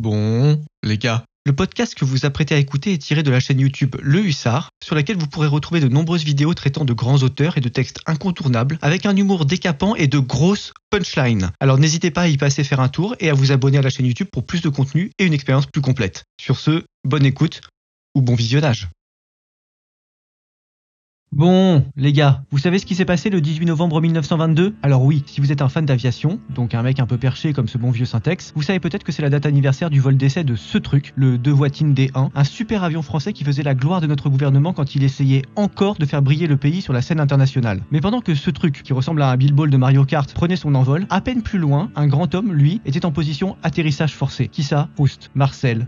Bon, les gars, le podcast que vous apprêtez à écouter est tiré de la chaîne YouTube Le Hussard, sur laquelle vous pourrez retrouver de nombreuses vidéos traitant de grands auteurs et de textes incontournables, avec un humour décapant et de grosses punchlines. Alors n'hésitez pas à y passer faire un tour et à vous abonner à la chaîne YouTube pour plus de contenu et une expérience plus complète. Sur ce, bonne écoute ou bon visionnage. Bon, les gars, vous savez ce qui s'est passé le 18 novembre 1922 Alors oui, si vous êtes un fan d'aviation, donc un mec un peu perché comme ce bon vieux Syntex, vous savez peut-être que c'est la date anniversaire du vol d'essai de ce truc, le Devoitine D1, un super avion français qui faisait la gloire de notre gouvernement quand il essayait encore de faire briller le pays sur la scène internationale. Mais pendant que ce truc, qui ressemble à un billball de Mario Kart, prenait son envol, à peine plus loin, un grand homme, lui, était en position atterrissage forcé. Qui ça? Proust, Marcel,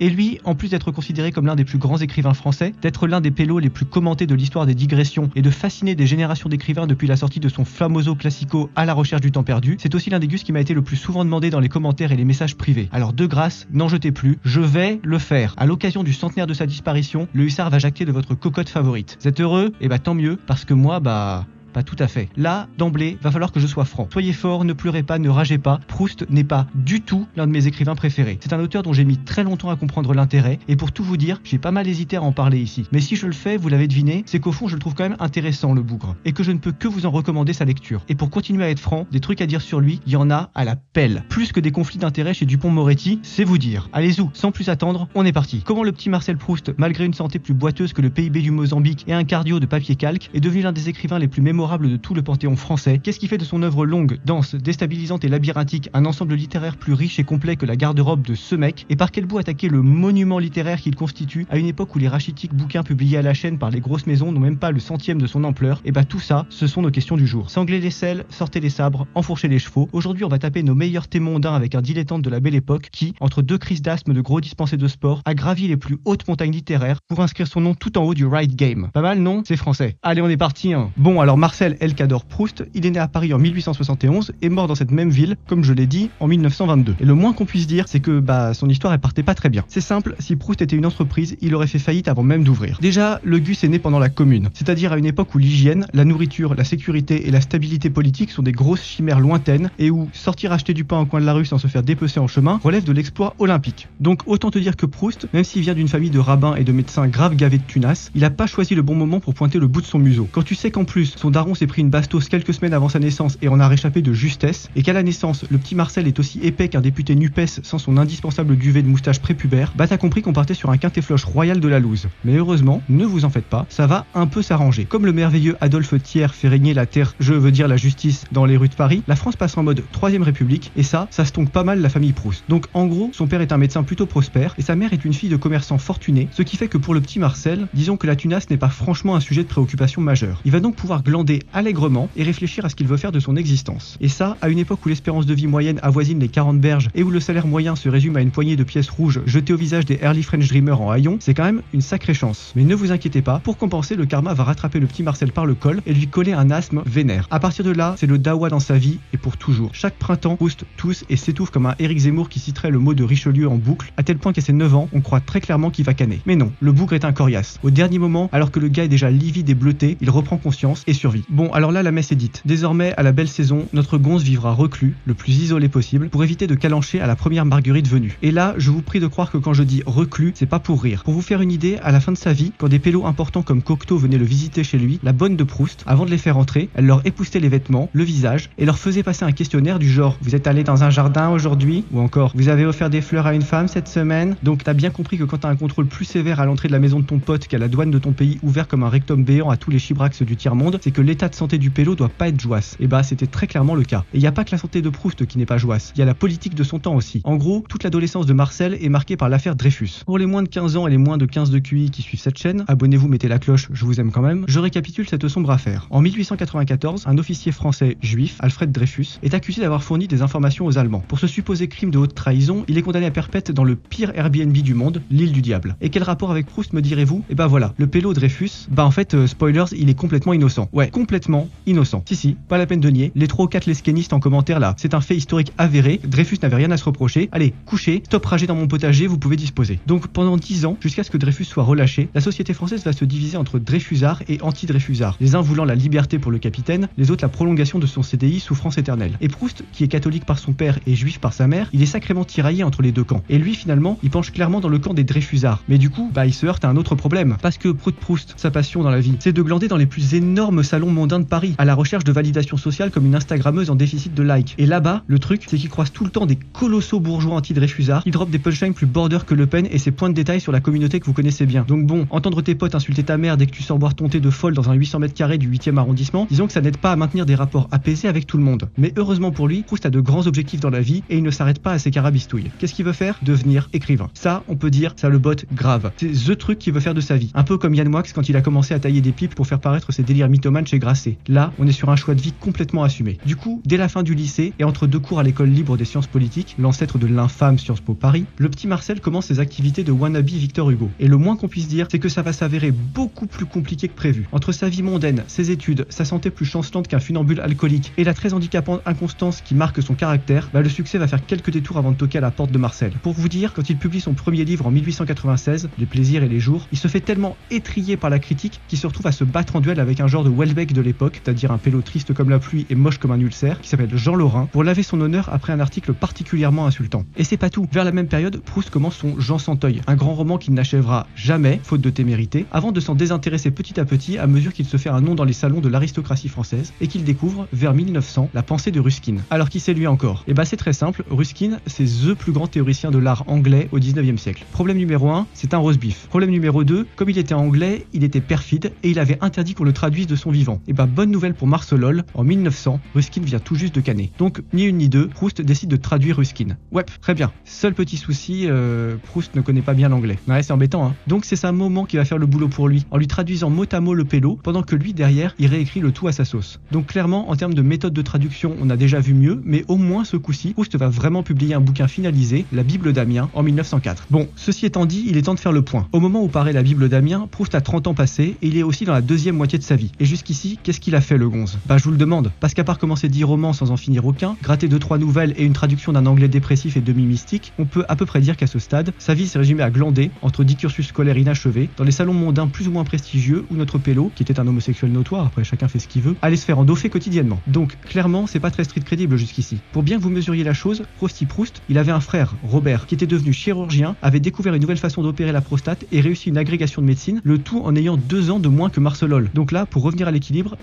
et lui, en plus d'être considéré comme l'un des plus grands écrivains français, d'être l'un des pélos les plus commentés de l'histoire des digressions et de fasciner des générations d'écrivains depuis la sortie de son famoso classico À la recherche du temps perdu, c'est aussi l'un des gus qui m'a été le plus souvent demandé dans les commentaires et les messages privés. Alors de grâce, n'en jetez plus, je vais le faire. À l'occasion du centenaire de sa disparition, le hussard va jacter de votre cocotte favorite. Vous êtes heureux? Eh bah tant mieux, parce que moi, bah tout à fait. Là, d'emblée, va falloir que je sois franc. Soyez fort, ne pleurez pas, ne ragez pas. Proust n'est pas du tout l'un de mes écrivains préférés. C'est un auteur dont j'ai mis très longtemps à comprendre l'intérêt, et pour tout vous dire, j'ai pas mal hésité à en parler ici. Mais si je le fais, vous l'avez deviné, c'est qu'au fond, je le trouve quand même intéressant, le bougre, et que je ne peux que vous en recommander sa lecture. Et pour continuer à être franc, des trucs à dire sur lui, il y en a à la pelle. Plus que des conflits d'intérêts chez Dupont-Moretti, c'est vous dire. Allez-y, sans plus attendre, on est parti. Comment le petit Marcel Proust, malgré une santé plus boiteuse que le PIB du Mozambique et un cardio de papier calque, est devenu l'un des écrivains les plus mémorables de tout le français, qu'est-ce qui fait de son œuvre longue, dense, déstabilisante et labyrinthique un ensemble littéraire plus riche et complet que la garde-robe de ce mec Et par quel bout attaquer le monument littéraire qu'il constitue à une époque où les rachitiques bouquins publiés à la chaîne par les grosses maisons n'ont même pas le centième de son ampleur? Et bah tout ça, ce sont nos questions du jour. Sangler les selles, sortez les sabres, enfourcher les chevaux. Aujourd'hui, on va taper nos meilleurs thés mondains avec un dilettante de la belle époque qui, entre deux crises d'asthme de gros dispensés de sport, a gravi les plus hautes montagnes littéraires pour inscrire son nom tout en haut du Right Game. Pas mal, non? C'est français. Allez, on est parti. Hein. Bon, alors Marcel Elcador Proust, il est né à Paris en 1871 et mort dans cette même ville, comme je l'ai dit, en 1922. Et le moins qu'on puisse dire, c'est que bah son histoire elle partait pas très bien. C'est simple, si Proust était une entreprise, il aurait fait faillite avant même d'ouvrir. Déjà, le Gus est né pendant la Commune, c'est-à-dire à une époque où l'hygiène, la nourriture, la sécurité et la stabilité politique sont des grosses chimères lointaines et où sortir acheter du pain au coin de la rue sans se faire dépecer en chemin relève de l'exploit olympique. Donc autant te dire que Proust, même s'il vient d'une famille de rabbins et de médecins grave gavés de tunas, il a pas choisi le bon moment pour pointer le bout de son museau. Quand tu sais qu'en plus son daron s'est pris une bastos quelques semaines avant sa naissance et en a réchappé de justesse, et qu'à la naissance, le petit Marcel est aussi épais qu'un député NUPES sans son indispensable duvet de moustache prépubère, bah t'as compris qu'on partait sur un quintet floche royal de la loose. Mais heureusement, ne vous en faites pas, ça va un peu s'arranger. Comme le merveilleux Adolphe Thiers fait régner la terre, je veux dire la justice, dans les rues de Paris, la France passe en mode troisième république, et ça, ça tombe pas mal la famille Proust. Donc en gros, son père est un médecin plutôt prospère, et sa mère est une fille de commerçant fortuné, ce qui fait que pour le petit Marcel, disons que la tunasse n'est pas franchement un sujet de préoccupation majeur. Il va donc pouvoir glander allègrement et réfléchir à ce qu'il veut faire de son existence. Et ça, à une époque où l'espérance de vie moyenne avoisine les 40 berges et où le salaire moyen se résume à une poignée de pièces rouges jetées au visage des early French dreamers en haillons, c'est quand même une sacrée chance. Mais ne vous inquiétez pas, pour compenser, le karma va rattraper le petit Marcel par le col et lui coller un asthme vénère. À partir de là, c'est le dawa dans sa vie et pour toujours. Chaque printemps, pousse tous et s'étouffe comme un Éric Zemmour qui citerait le mot de Richelieu en boucle, à tel point qu'à ses 9 ans, on croit très clairement qu'il va canner. Mais non, le bougre est un coriace. Au dernier moment, alors que le gars est déjà livide et bleuté, il reprend conscience et survit. Bon, alors là, la messe est dite. Désormais, à la belle saison, notre gonze vivra reclus, le plus isolé possible, pour éviter de calancher à la première marguerite venue. Et là, je vous prie de croire que quand je dis reclus, c'est pas pour rire. Pour vous faire une idée, à la fin de sa vie, quand des pélos importants comme Cocteau venaient le visiter chez lui, la bonne de Proust, avant de les faire entrer, elle leur époustait les vêtements, le visage, et leur faisait passer un questionnaire du genre Vous êtes allé dans un jardin aujourd'hui? Ou encore Vous avez offert des fleurs à une femme cette semaine? Donc t'as bien compris que quand t'as un contrôle plus sévère à l'entrée de la maison de ton pote qu'à la douane de ton pays ouvert comme un rectum béant à tous les chibrax du tiers-monde, c'est que l'état de santé du pélo doit pas être joisse. Et bah c'était très clairement le cas. Et il y a pas que la santé de Proust qui n'est pas joisse, il y a la politique de son temps aussi. En gros, toute l'adolescence de Marcel est marquée par l'affaire Dreyfus. Pour les moins de 15 ans et les moins de 15 de QI qui suivent cette chaîne, abonnez-vous, mettez la cloche, je vous aime quand même, je récapitule cette sombre affaire. En 1894, un officier français juif, Alfred Dreyfus, est accusé d'avoir fourni des informations aux Allemands. Pour ce supposé crime de haute trahison, il est condamné à perpète dans le pire Airbnb du monde, l'île du diable. Et quel rapport avec Proust me direz-vous? Eh bah voilà, le pélo Dreyfus, bah en fait, euh, spoilers, il est complètement innocent. Ouais, complètement innocent. Si si, pas la peine de nier, les 3 ou 4 lesquénistes en commentaire là, c'est un fait historique avéré, Dreyfus n'avait rien à se reprocher, allez, couchez, stop rager dans mon potager, vous pouvez disposer. Donc pendant 10 ans, jusqu'à ce que Dreyfus soit relâché, la société française va se diviser entre Dreyfusards et anti-Dreyfusards, les uns voulant la liberté pour le capitaine, les autres la prolongation de son CDI souffrance éternelle. Et Proust, qui est catholique par son père et juif par sa mère, il est sacrément tiraillé entre les deux camps. Et lui finalement, il penche clairement dans le camp des Dreyfusards. Mais du coup, bah il se heurte à un autre problème, parce que Proust Proust, sa passion dans la vie, c'est de glander dans les plus énormes salons mondains de Paris, à la recherche de validation sociale comme une Instagrammeuse en déficit de likes. Et là-bas, le truc, c'est qu'il croise tout le temps des colossaux bourgeois anti-Dreyfusards qui dropent des punchlines plus border que Le Pen et ses points de détail sur la communauté que vous connaissez bien. Donc bon, entendre tes potes insulter ta mère dès que tu sors boire ton de folle dans un 800 mètres carrés du 8e arrondissement, disons que ça n'aide pas à maintenir des rapports apaisés avec tout le monde. Mais heureusement pour lui, Proust a de grands objectifs dans la vie et il ne s'arrête pas à ses carabistouilles. Qu'est-ce qu'il veut faire? Devenir écrivain. Ça, on peut dire, ça le botte grave. C'est THE truc qu'il veut faire de sa vie. Un peu comme Yann Moix quand il a commencé à tailler des pipes pour faire paraître ses délires mythomanes chez Grasset. Là, on est sur un choix de vie complètement assumé. Du coup, dès la fin du lycée et entre deux cours à l'école libre des sciences politiques, l'ancêtre de l'infâme Sciences Po Paris, le petit Marcel commence ses activités de wannabe Victor Hugo. Et le moins qu'on puisse dire, c'est que ça va s'avérer beaucoup plus compliqué que prévu. Entre sa vie mondaine, ses études, sa santé plus chancelante qu'un funambule alcoolique et la très handicapante inconstance qui marque son caractère, bah le succès va faire quelques détours avant de toquer à la porte de Marcel. Pour vous dire, quand il publie son premier livre en 1896, Les plaisirs et les jours, il se fait tellement étrier par la critique qu'il se retrouve à se battre en duel avec un genre de Welbeck de l'époque, c'est-à-dire un pélo triste comme la pluie et moche comme un ulcère, qui s'appelle Jean Lorrain, pour laver son honneur après un article particulièrement insultant. Et c'est pas tout. Vers la même période, Proust commence son Jean Santeuil, un grand roman qu'il n'achèvera jamais, faute de témérité, avant de s'en désintéresser petit à petit à mesure qu'il se fait un nom dans les salons de l'aristocratie française et qu'il découvre, vers 1900, la pensée de Ruskin. Alors qui c'est lui encore? Eh bah c'est très simple, Ruskin, c'est THE plus grand théoricien de l'art anglais au 19e siècle. Problème numéro 1, c'est un roast beef. Problème numéro 2, comme il était anglais, il était perfide et il avait interdit qu'on le traduise de son vivant. Et bah bonne nouvelle pour Marcelol, en 1900, Ruskin vient tout juste de canner. Donc ni une ni deux, Proust décide de traduire Ruskin. Ouais, très bien. Seul petit souci, euh, Proust ne connaît pas bien l'anglais. Ouais, c'est embêtant, hein. Donc c'est sa moment qui va faire le boulot pour lui, en lui traduisant mot à mot le pélo, pendant que lui derrière, il réécrit le tout à sa sauce. Donc clairement, en termes de méthode de traduction, on a déjà vu mieux, mais au moins ce coup-ci, Proust va vraiment publier un bouquin finalisé, La Bible d'Amiens, en 1904. Bon, ceci étant dit, il est temps de faire le point. Au moment où paraît la Bible d'Amiens, Proust a 30 ans passés et il est aussi dans la deuxième moitié de sa vie. Et jusqu'ici, qu'est-ce qu'il a fait le gonze? Bah je vous le demande, parce qu'à part commencer 10 romans sans en finir aucun, gratter 2-3 nouvelles et une traduction d'un anglais dépressif et demi-mystique, on peut à peu près dire qu'à ce stade, sa vie s'est résumée à glander entre 10 cursus scolaires inachevés, dans les salons mondains plus ou moins prestigieux où notre pélo, qui était un homosexuel notoire, après chacun fait ce qu'il veut, allait se faire endoffer quotidiennement. Donc clairement, c'est pas très street crédible jusqu'ici. Pour bien que vous mesuriez la chose, Prousty Proust, il avait un frère, Robert, qui était devenu chirurgien, avait découvert une nouvelle façon d'opérer la prostate et réussi une agrégation de médecine, le tout en ayant deux ans de moins que Marcelol. Donc là, pour revenir à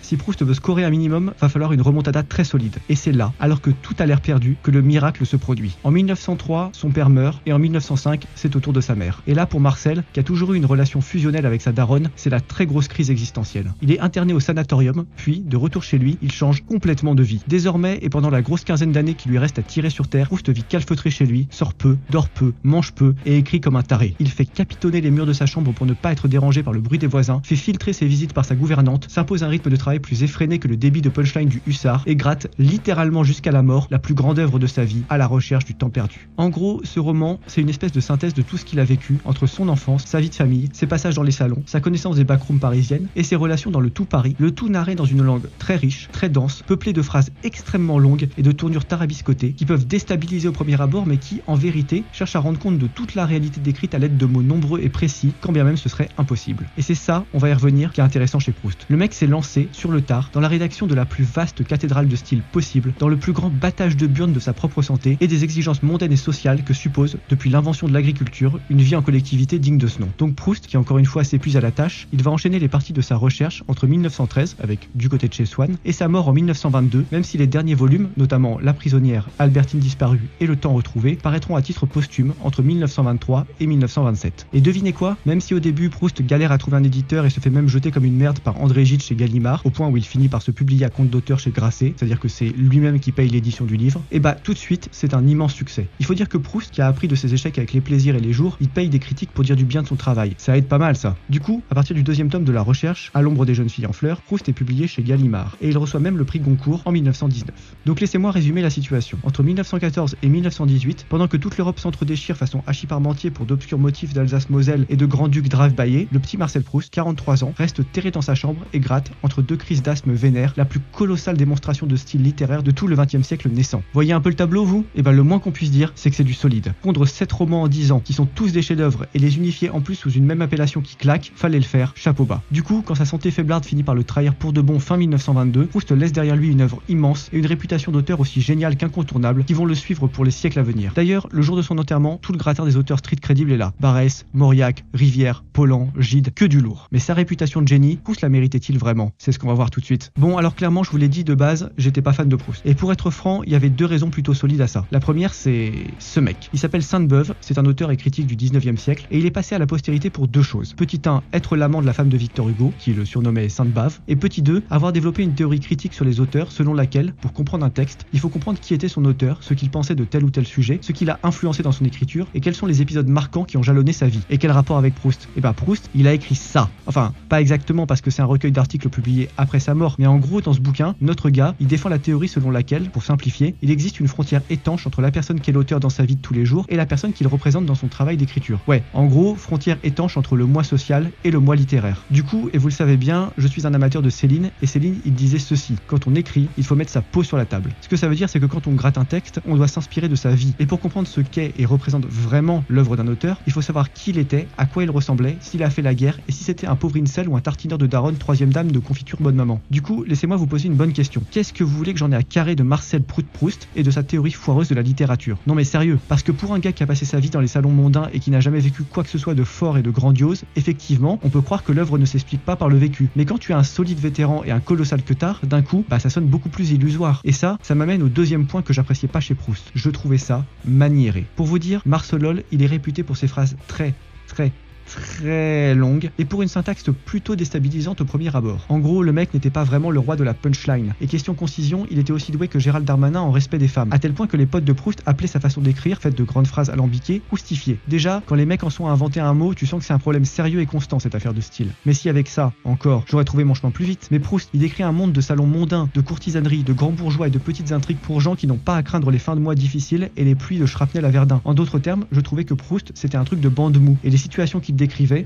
si Proust veut scorer un minimum, va falloir une remontada très solide. Et c'est là, alors que tout a l'air perdu, que le miracle se produit. En 1903, son père meurt, et en 1905, c'est au tour de sa mère. Et là, pour Marcel, qui a toujours eu une relation fusionnelle avec sa daronne, c'est la très grosse crise existentielle. Il est interné au sanatorium, puis, de retour chez lui, il change complètement de vie. Désormais, et pendant la grosse quinzaine d'années qui lui reste à tirer sur terre, Proust vit calfeutré chez lui, sort peu, dort peu, mange peu, et écrit comme un taré. Il fait capitonner les murs de sa chambre pour ne pas être dérangé par le bruit des voisins, fait filtrer ses visites par sa gouvernante, s'impose un rythme de travail plus effréné que le débit de punchline du hussard, et gratte littéralement jusqu'à la mort la plus grande œuvre de sa vie, à la recherche du temps perdu. En gros, ce roman, c'est une espèce de synthèse de tout ce qu'il a vécu entre son enfance, sa vie de famille, ses passages dans les salons, sa connaissance des backrooms parisiennes et ses relations dans le tout Paris, le tout narré dans une langue très riche, très dense, peuplée de phrases extrêmement longues et de tournures tarabiscotées qui peuvent déstabiliser au premier abord mais qui, en vérité, cherchent à rendre compte de toute la réalité décrite à l'aide de mots nombreux et précis, quand bien même ce serait impossible. Et c'est ça, on va y revenir, qui est intéressant chez Proust. Le mec s'est lancé, sur le tard, dans la rédaction de la plus vaste cathédrale de style possible, dans le plus grand battage de burnes de sa propre santé et des exigences mondaines et sociales que suppose, depuis l'invention de l'agriculture, une vie en collectivité digne de ce nom. Donc Proust, qui encore une fois s'épuise à la tâche, il va enchaîner les parties de sa recherche entre 1913, avec Du côté de chez Swann, et sa mort en 1922, même si les derniers volumes, notamment La prisonnière, Albertine disparue et Le temps retrouvé, paraîtront à titre posthume entre 1923 et 1927. Et devinez quoi? Même si au début Proust galère à trouver un éditeur et se fait même jeter comme une merde par André Gide chez Gallimard, au point où il finit par se publier à compte d'auteur chez Grasset, c'est-à-dire que c'est lui-même qui paye l'édition du livre, et bah tout de suite, c'est un immense succès. Il faut dire que Proust, qui a appris de ses échecs avec les plaisirs et les jours, il paye des critiques pour dire du bien de son travail. Ça aide pas mal ça. Du coup, à partir du deuxième tome de la recherche, À l'ombre des jeunes filles en fleurs, Proust est publié chez Gallimard, et il reçoit même le prix Goncourt en 1919. Donc laissez-moi résumer la situation. Entre 1914 et 1918, pendant que toute l'Europe s'entre-déchire façon Hachis Parmentier pour d'obscurs motifs d'Alsace-Moselle et de grand-duc Drive-Baillet, le petit Marcel Proust, 43 ans, reste terré dans sa chambre et gratte entre deux crises d'asthme vénère, la plus colossale démonstration de style littéraire de tout le XXe siècle naissant. Voyez un peu le tableau, vous? Eh ben le moins qu'on puisse dire, c'est que c'est du solide. Pondre 7 romans en 10 ans, qui sont tous des chefs-d'œuvre, et les unifier en plus sous une même appellation qui claque, fallait le faire, chapeau bas. Du coup, quand sa santé faiblarde finit par le trahir pour de bon fin 1922, Proust laisse derrière lui une œuvre immense et une réputation d'auteur aussi géniale qu'incontournable qui vont le suivre pour les siècles à venir. D'ailleurs, le jour de son enterrement, tout le gratin des auteurs street crédibles est là. Barès, Mauriac, Rivière, Pollan, Gide, que du lourd. Mais sa réputation de génie, Proust la méritait-il vraiment? C'est ce qu'on va voir tout de suite. Bon, alors clairement, je vous l'ai dit de base, j'étais pas fan de Proust. Et pour être franc, il y avait deux raisons plutôt solides à ça. La première, c'est ce mec. Il s'appelle Sainte-Beuve, c'est un auteur et critique du 19e siècle, et il est passé à la postérité pour deux choses. Petit 1, être l'amant de la femme de Victor Hugo, qui le surnommait Sainte-Bave, et petit 2, avoir développé une théorie critique sur les auteurs selon laquelle, pour comprendre un texte, il faut comprendre qui était son auteur, ce qu'il pensait de tel ou tel sujet, ce qui l'a influencé dans son écriture, et quels sont les épisodes marquants qui ont jalonné sa vie. Et quel rapport avec Proust? Eh bah Proust, il a écrit ça. Enfin, pas exactement parce que c'est un recueil d'articles publiés après sa mort, mais en gros, dans ce bouquin, notre gars, il défend la théorie selon laquelle, pour simplifier, il existe une frontière étanche entre la personne qui est l'auteur dans sa vie de tous les jours et la personne qu'il représente dans son travail d'écriture. Ouais, en gros, frontière étanche entre le moi social et le moi littéraire. Du coup, et vous le savez bien, je suis un amateur de Céline, et Céline, il disait ceci quand on écrit, il faut mettre sa peau sur la table. Ce que ça veut dire, c'est que quand on gratte un texte, on doit s'inspirer de sa vie. Et pour comprendre ce qu'est et représente vraiment l'œuvre d'un auteur, il faut savoir qui il était, à quoi il ressemblait, s'il a fait la guerre et si c'était un pauvre incel ou un tartineur de daronne troisième dame de confiture bonne maman. Du coup, laissez-moi vous poser une bonne question. Qu'est-ce que vous voulez que j'en ai à carrer de Marcel Proust-Proust et de sa théorie foireuse de la littérature? Non mais sérieux, parce que pour un gars qui a passé sa vie dans les salons mondains et qui n'a jamais vécu quoi que ce soit de fort et de grandiose, effectivement, on peut croire que l'œuvre ne s'explique pas par le vécu. Mais quand tu es un solide vétéran et un colossal que tard, d'un coup, bah ça sonne beaucoup plus illusoire. Et ça, ça m'amène au deuxième point que j'appréciais pas chez Proust. Je trouvais ça maniéré. Pour vous dire, Marcelol, il est réputé pour ses phrases très, très, très longue et pour une syntaxe plutôt déstabilisante au premier abord. En gros, le mec n'était pas vraiment le roi de la punchline. Et question concision, il était aussi doué que Gérald Darmanin en respect des femmes, à tel point que les potes de Proust appelaient sa façon d'écrire, faite de grandes phrases alambiquées, oustifiée. Déjà, quand les mecs en sont à inventer un mot, tu sens que c'est un problème sérieux et constant cette affaire de style. Mais si avec ça, encore, j'aurais trouvé mon chemin plus vite. Mais Proust, il décrit un monde de salons mondains, de courtisanerie, de grands bourgeois et de petites intrigues pour gens qui n'ont pas à craindre les fins de mois difficiles et les pluies de shrapnel à Verdun. En d'autres termes, je trouvais que Proust, c'était un truc de bande mou, et les situations qu'il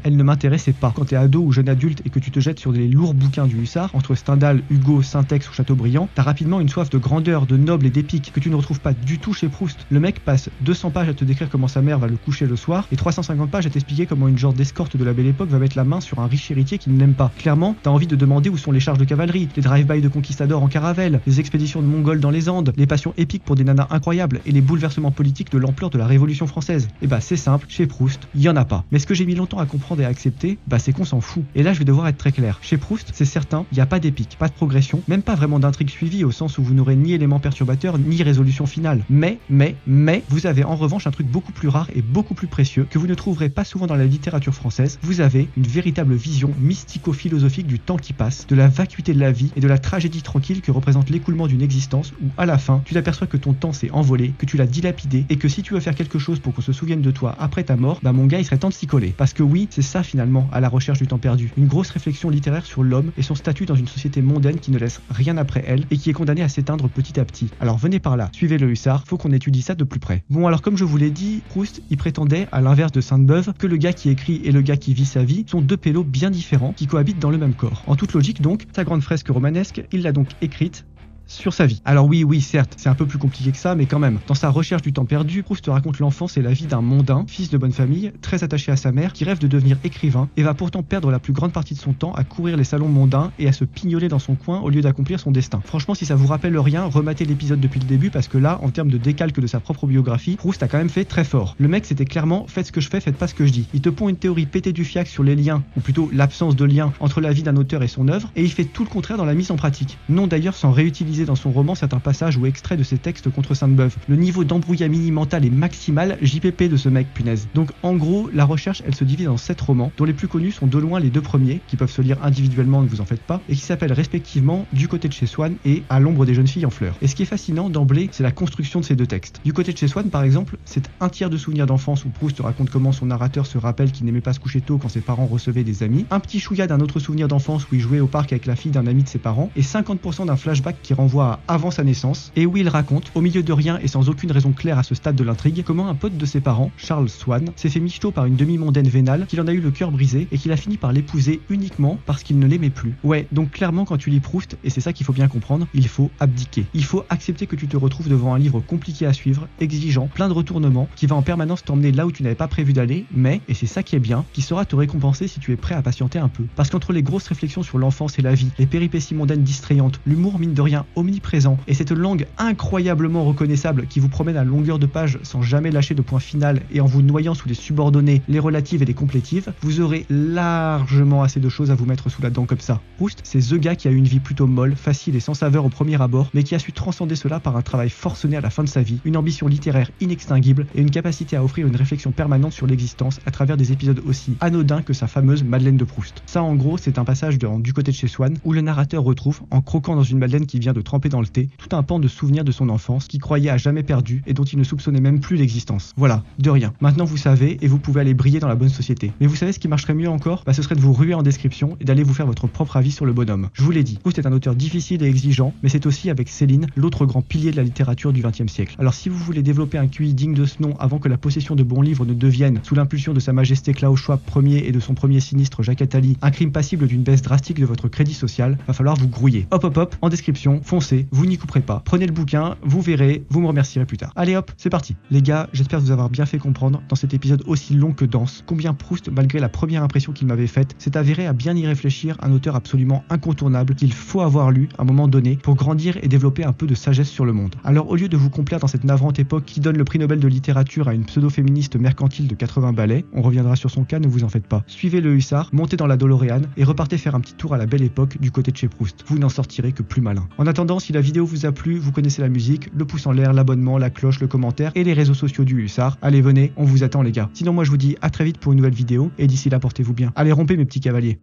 elles ne m'intéressait pas. Quand t'es ado ou jeune adulte et que tu te jettes sur des lourds bouquins du Hussard, entre Stendhal, Hugo, Syntex ou Chateaubriand, t'as rapidement une soif de grandeur, de noble et d'épique que tu ne retrouves pas du tout chez Proust. Le mec passe 200 pages à te décrire comment sa mère va le coucher le soir et 350 pages à t'expliquer comment une genre d'escorte de la belle époque va mettre la main sur un riche héritier qu'il n'aime pas. Clairement, t'as envie de demander où sont les charges de cavalerie, les drive-by de conquistadors en caravelle, les expéditions de Mongols dans les Andes, les passions épiques pour des nanas incroyables et les bouleversements politiques de l'ampleur de la Révolution française. Et eh bah c'est simple, chez Proust, il y en a pas. Mais ce que j'ai mis à comprendre et à accepter, bah c'est on s'en fout. Et là, je vais devoir être très clair. Chez Proust, c'est certain, il n'y a pas d'épique, pas de progression, même pas vraiment d'intrigue suivie au sens où vous n'aurez ni élément perturbateur ni résolution finale. Mais, mais, mais, vous avez en revanche un truc beaucoup plus rare et beaucoup plus précieux que vous ne trouverez pas souvent dans la littérature française. Vous avez une véritable vision mystico-philosophique du temps qui passe, de la vacuité de la vie et de la tragédie tranquille que représente l'écoulement d'une existence où, à la fin, tu t'aperçois que ton temps s'est envolé, que tu l'as dilapidé et que si tu veux faire quelque chose pour qu'on se souvienne de toi après ta mort, bah mon gars, il serait temps de s'y coller. Que oui, c'est ça finalement à la recherche du temps perdu. Une grosse réflexion littéraire sur l'homme et son statut dans une société mondaine qui ne laisse rien après elle et qui est condamnée à s'éteindre petit à petit. Alors venez par là, suivez le hussard, faut qu'on étudie ça de plus près. Bon alors comme je vous l'ai dit, Proust, il prétendait, à l'inverse de Sainte-Beuve, que le gars qui écrit et le gars qui vit sa vie sont deux pélos bien différents qui cohabitent dans le même corps. En toute logique donc, sa grande fresque romanesque, il l'a donc écrite sur sa vie. Alors oui, oui, certes, c'est un peu plus compliqué que ça, mais quand même. Dans sa recherche du temps perdu, Proust raconte l'enfance et la vie d'un mondain, fils de bonne famille, très attaché à sa mère, qui rêve de devenir écrivain et va pourtant perdre la plus grande partie de son temps à courir les salons mondains et à se pignoler dans son coin au lieu d'accomplir son destin. Franchement, si ça vous rappelle rien, rematez l'épisode depuis le début parce que là, en termes de décalque de sa propre biographie, Proust a quand même fait très fort. Le mec, c'était clairement faites ce que je fais, faites pas ce que je dis. Il te pond une théorie pétée du fiac sur les liens, ou plutôt l'absence de lien entre la vie d'un auteur et son œuvre, et il fait tout le contraire dans la mise en pratique. Non d'ailleurs sans réutiliser dans son roman certains passages ou extraits de ses textes contre Sainte-Beuve. Le niveau d'embrouillamini mental est maximal, JPP de ce mec, punaise. Donc en gros, la recherche, elle se divise en sept romans, dont les plus connus sont de loin les deux premiers, qui peuvent se lire individuellement, ne vous en faites pas, et qui s'appellent respectivement Du côté de chez Swann et À l'ombre des jeunes filles en fleurs. Et ce qui est fascinant d'emblée, c'est la construction de ces deux textes. Du côté de chez Swann, par exemple, c'est un tiers de souvenirs d'enfance où Proust raconte comment son narrateur se rappelle qu'il n'aimait pas se coucher tôt quand ses parents recevaient des amis, un petit chouïa d'un autre souvenir d'enfance où il jouait au parc avec la fille d'un ami de ses parents, et 50% d'un flashback qui renvoie avant sa naissance, et où il raconte, au milieu de rien et sans aucune raison claire à ce stade de l'intrigue, comment un pote de ses parents, Charles Swan, s'est fait michto par une demi-mondaine vénale, qu'il en a eu le cœur brisé et qu'il a fini par l'épouser uniquement parce qu'il ne l'aimait plus. Ouais, donc clairement quand tu lis Proust, et c'est ça qu'il faut bien comprendre, il faut abdiquer. Il faut accepter que tu te retrouves devant un livre compliqué à suivre, exigeant, plein de retournements, qui va en permanence t'emmener là où tu n'avais pas prévu d'aller, mais, et c'est ça qui est bien, qui saura te récompenser si tu es prêt à patienter un peu. Parce qu'entre les grosses réflexions sur l'enfance et la vie, les péripéties mondaines distrayantes, l'humour mine de rien omniprésent, et cette langue incroyablement reconnaissable qui vous promène à longueur de page sans jamais lâcher de point final et en vous noyant sous les subordonnées, les relatives et les complétives, vous aurez largement assez de choses à vous mettre sous la dent comme ça. Proust, c'est The gars qui a eu une vie plutôt molle, facile et sans saveur au premier abord, mais qui a su transcender cela par un travail forcené à la fin de sa vie, une ambition littéraire inextinguible et une capacité à offrir une réflexion permanente sur l'existence à travers des épisodes aussi anodins que sa fameuse Madeleine de Proust. Ça en gros, c'est un passage de, du côté de chez Swann où le narrateur retrouve, en croquant dans une Madeleine qui vient de tremper dans le thé, tout un pan de souvenirs de son enfance qu'il croyait à jamais perdu et dont il ne soupçonnait même plus l'existence. Voilà, de rien. Maintenant vous savez et vous pouvez aller briller dans la bonne société. Mais vous savez ce qui marcherait mieux encore? Bah, Ce serait de vous ruer en description et d'aller vous faire votre propre avis sur le bonhomme. Je vous l'ai dit, Proust est un auteur difficile et exigeant, mais c'est aussi avec Céline l'autre grand pilier de la littérature du XXe siècle. Alors si vous voulez développer un QI digne de ce nom avant que la possession de bons livres ne devienne, sous l'impulsion de sa majesté Klaus Schwab Ier et de son premier sinistre Jacques Attali, un crime passible d'une baisse drastique de votre crédit social, va falloir vous grouiller. Hop hop hop, en description, foncez, vous n'y couperez pas. Prenez le bouquin, vous verrez, vous me remercierez plus tard. Allez hop, c'est parti. Les gars, j'espère vous avoir bien fait comprendre dans cet épisode aussi long que dense combien Proust, malgré la première impression qu'il m'avait faite, s'est avéré à bien y réfléchir un auteur absolument incontournable qu'il faut avoir lu à un moment donné pour grandir et développer un peu de sagesse sur le monde. Alors au lieu de vous complaire dans cette navrante époque qui donne le prix Nobel de littérature à une pseudo-féministe mercantile de 80 balais, on reviendra sur son cas, ne vous en faites pas. Suivez le hussard, montez dans la Doloréane et repartez faire un petit tour à la belle époque du côté de chez Proust. Vous n'en sortirez que plus malin. En si la vidéo vous a plu, vous connaissez la musique, le pouce en l'air, l'abonnement, la cloche, le commentaire et les réseaux sociaux du hussard. Allez, venez, on vous attend les gars. Sinon moi je vous dis à très vite pour une nouvelle vidéo et d'ici là portez-vous bien. Allez, rompez mes petits cavaliers.